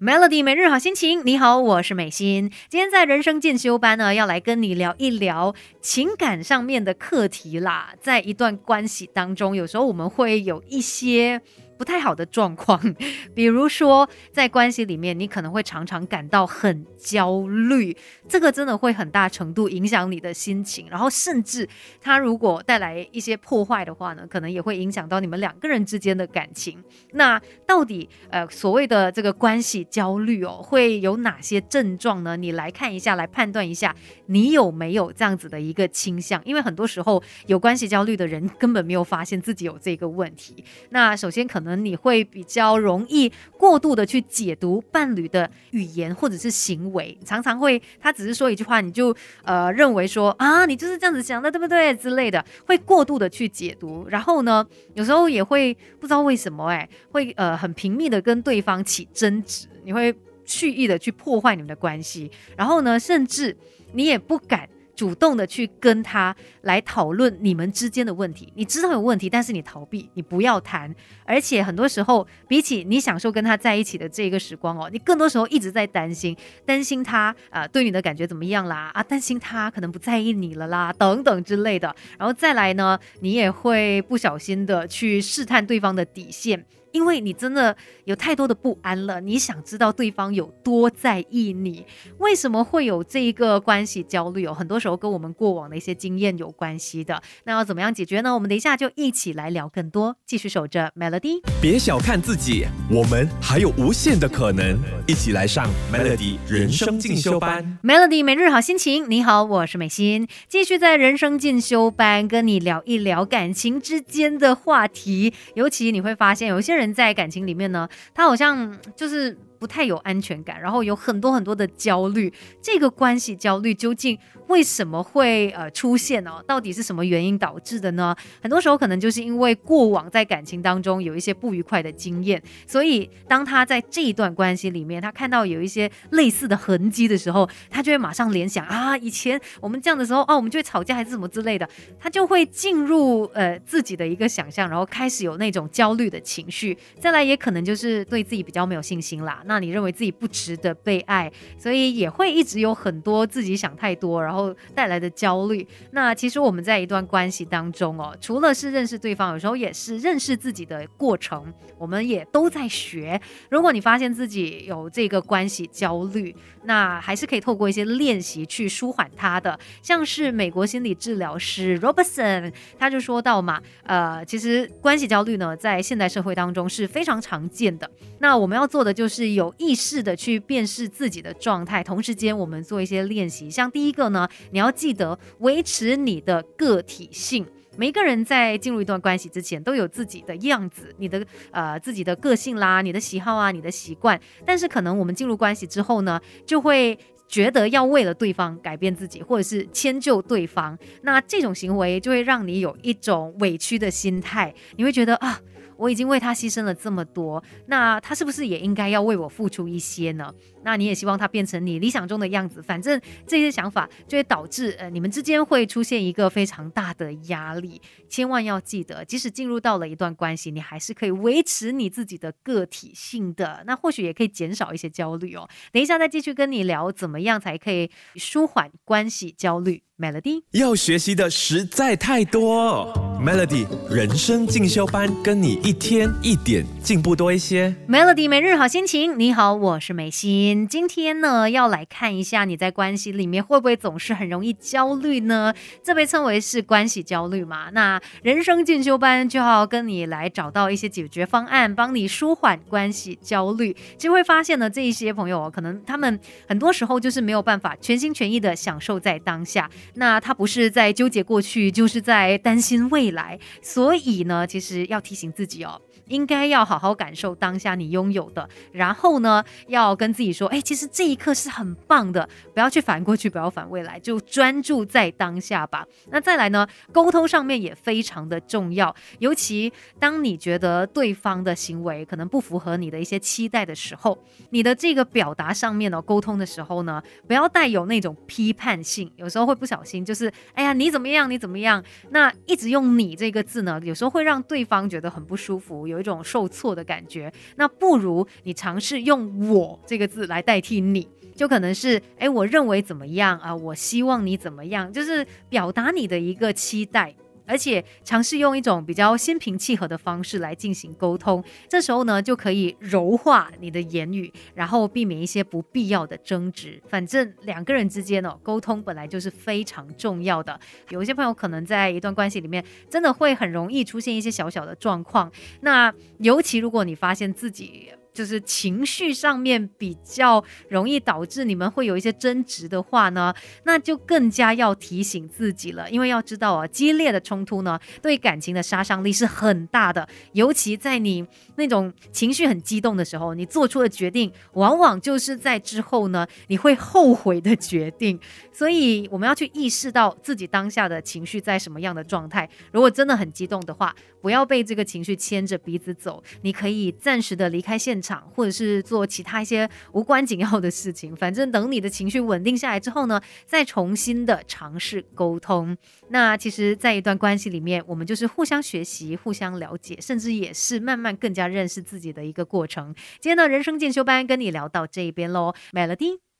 Melody 每日好心情，你好，我是美心。今天在人生进修班呢，要来跟你聊一聊情感上面的课题啦。在一段关系当中，有时候我们会有一些。不太好的状况，比如说在关系里面，你可能会常常感到很焦虑，这个真的会很大程度影响你的心情，然后甚至它如果带来一些破坏的话呢，可能也会影响到你们两个人之间的感情。那到底呃所谓的这个关系焦虑哦，会有哪些症状呢？你来看一下，来判断一下你有没有这样子的一个倾向，因为很多时候有关系焦虑的人根本没有发现自己有这个问题。那首先可能。可能你会比较容易过度的去解读伴侣的语言或者是行为，常常会他只是说一句话，你就呃认为说啊，你就是这样子想的，对不对之类的，会过度的去解读。然后呢，有时候也会不知道为什么，哎，会呃很频密的跟对方起争执，你会蓄意的去破坏你们的关系。然后呢，甚至你也不敢。主动的去跟他来讨论你们之间的问题，你知道有问题，但是你逃避，你不要谈，而且很多时候比起你享受跟他在一起的这个时光哦，你更多时候一直在担心，担心他啊对你的感觉怎么样啦啊，担心他可能不在意你了啦等等之类的，然后再来呢，你也会不小心的去试探对方的底线。因为你真的有太多的不安了，你想知道对方有多在意你，为什么会有这一个关系焦虑？哦很多时候跟我们过往的一些经验有关系的。那要怎么样解决呢？我们等一下就一起来聊更多。继续守着 Melody，别小看自己，我们还有无限的可能。一起来上 Melody 人生进修班。Melody 每日好心情，你好，我是美心，继续在人生进修班跟你聊一聊感情之间的话题。尤其你会发现，有些人。人在感情里面呢，他好像就是不太有安全感，然后有很多很多的焦虑。这个关系焦虑究竟？为什么会呃出现呢？到底是什么原因导致的呢？很多时候可能就是因为过往在感情当中有一些不愉快的经验，所以当他在这一段关系里面，他看到有一些类似的痕迹的时候，他就会马上联想啊，以前我们这样的时候哦，我们就会吵架还是什么之类的，他就会进入呃自己的一个想象，然后开始有那种焦虑的情绪。再来也可能就是对自己比较没有信心啦。那你认为自己不值得被爱，所以也会一直有很多自己想太多，然后。带来的焦虑。那其实我们在一段关系当中哦，除了是认识对方，有时候也是认识自己的过程。我们也都在学。如果你发现自己有这个关系焦虑，那还是可以透过一些练习去舒缓它的。像是美国心理治疗师 Robertson，他就说到嘛，呃，其实关系焦虑呢，在现代社会当中是非常常见的。那我们要做的就是有意识的去辨识自己的状态，同时间我们做一些练习。像第一个呢。你要记得维持你的个体性。每一个人在进入一段关系之前都有自己的样子，你的呃自己的个性啦，你的喜好啊，你的习惯。但是可能我们进入关系之后呢，就会觉得要为了对方改变自己，或者是迁就对方。那这种行为就会让你有一种委屈的心态，你会觉得啊。我已经为他牺牲了这么多，那他是不是也应该要为我付出一些呢？那你也希望他变成你理想中的样子，反正这些想法就会导致呃你们之间会出现一个非常大的压力。千万要记得，即使进入到了一段关系，你还是可以维持你自己的个体性的，那或许也可以减少一些焦虑哦。等一下再继续跟你聊，怎么样才可以舒缓关系焦虑。Melody 要学习的实在太多，Melody 人生进修班，跟你一天一点进步多一些。Melody 每日好心情，你好，我是美心。今天呢，要来看一下你在关系里面会不会总是很容易焦虑呢？这被称为是关系焦虑嘛？那人生进修班就要跟你来找到一些解决方案，帮你舒缓关系焦虑。其实会发现呢，这一些朋友哦可能他们很多时候就是没有办法全心全意的享受在当下。那他不是在纠结过去，就是在担心未来，所以呢，其实要提醒自己哦。应该要好好感受当下你拥有的，然后呢，要跟自己说，哎，其实这一刻是很棒的，不要去反过去，不要反未来，就专注在当下吧。那再来呢，沟通上面也非常的重要，尤其当你觉得对方的行为可能不符合你的一些期待的时候，你的这个表达上面呢，沟通的时候呢，不要带有那种批判性，有时候会不小心就是，哎呀，你怎么样，你怎么样？那一直用你这个字呢，有时候会让对方觉得很不舒服，有。一种受挫的感觉。那不如你尝试用“我”这个字来代替你，就可能是哎，我认为怎么样啊？我希望你怎么样？就是表达你的一个期待。而且尝试用一种比较心平气和的方式来进行沟通，这时候呢就可以柔化你的言语，然后避免一些不必要的争执。反正两个人之间哦，沟通本来就是非常重要的。有一些朋友可能在一段关系里面，真的会很容易出现一些小小的状况。那尤其如果你发现自己，就是情绪上面比较容易导致你们会有一些争执的话呢，那就更加要提醒自己了。因为要知道啊，激烈的冲突呢，对感情的杀伤力是很大的。尤其在你那种情绪很激动的时候，你做出的决定，往往就是在之后呢，你会后悔的决定。所以我们要去意识到自己当下的情绪在什么样的状态。如果真的很激动的话，不要被这个情绪牵着鼻子走，你可以暂时的离开现。场，或者是做其他一些无关紧要的事情，反正等你的情绪稳定下来之后呢，再重新的尝试沟通。那其实，在一段关系里面，我们就是互相学习、互相了解，甚至也是慢慢更加认识自己的一个过程。今天的人生进修班跟你聊到这一边喽，Melody。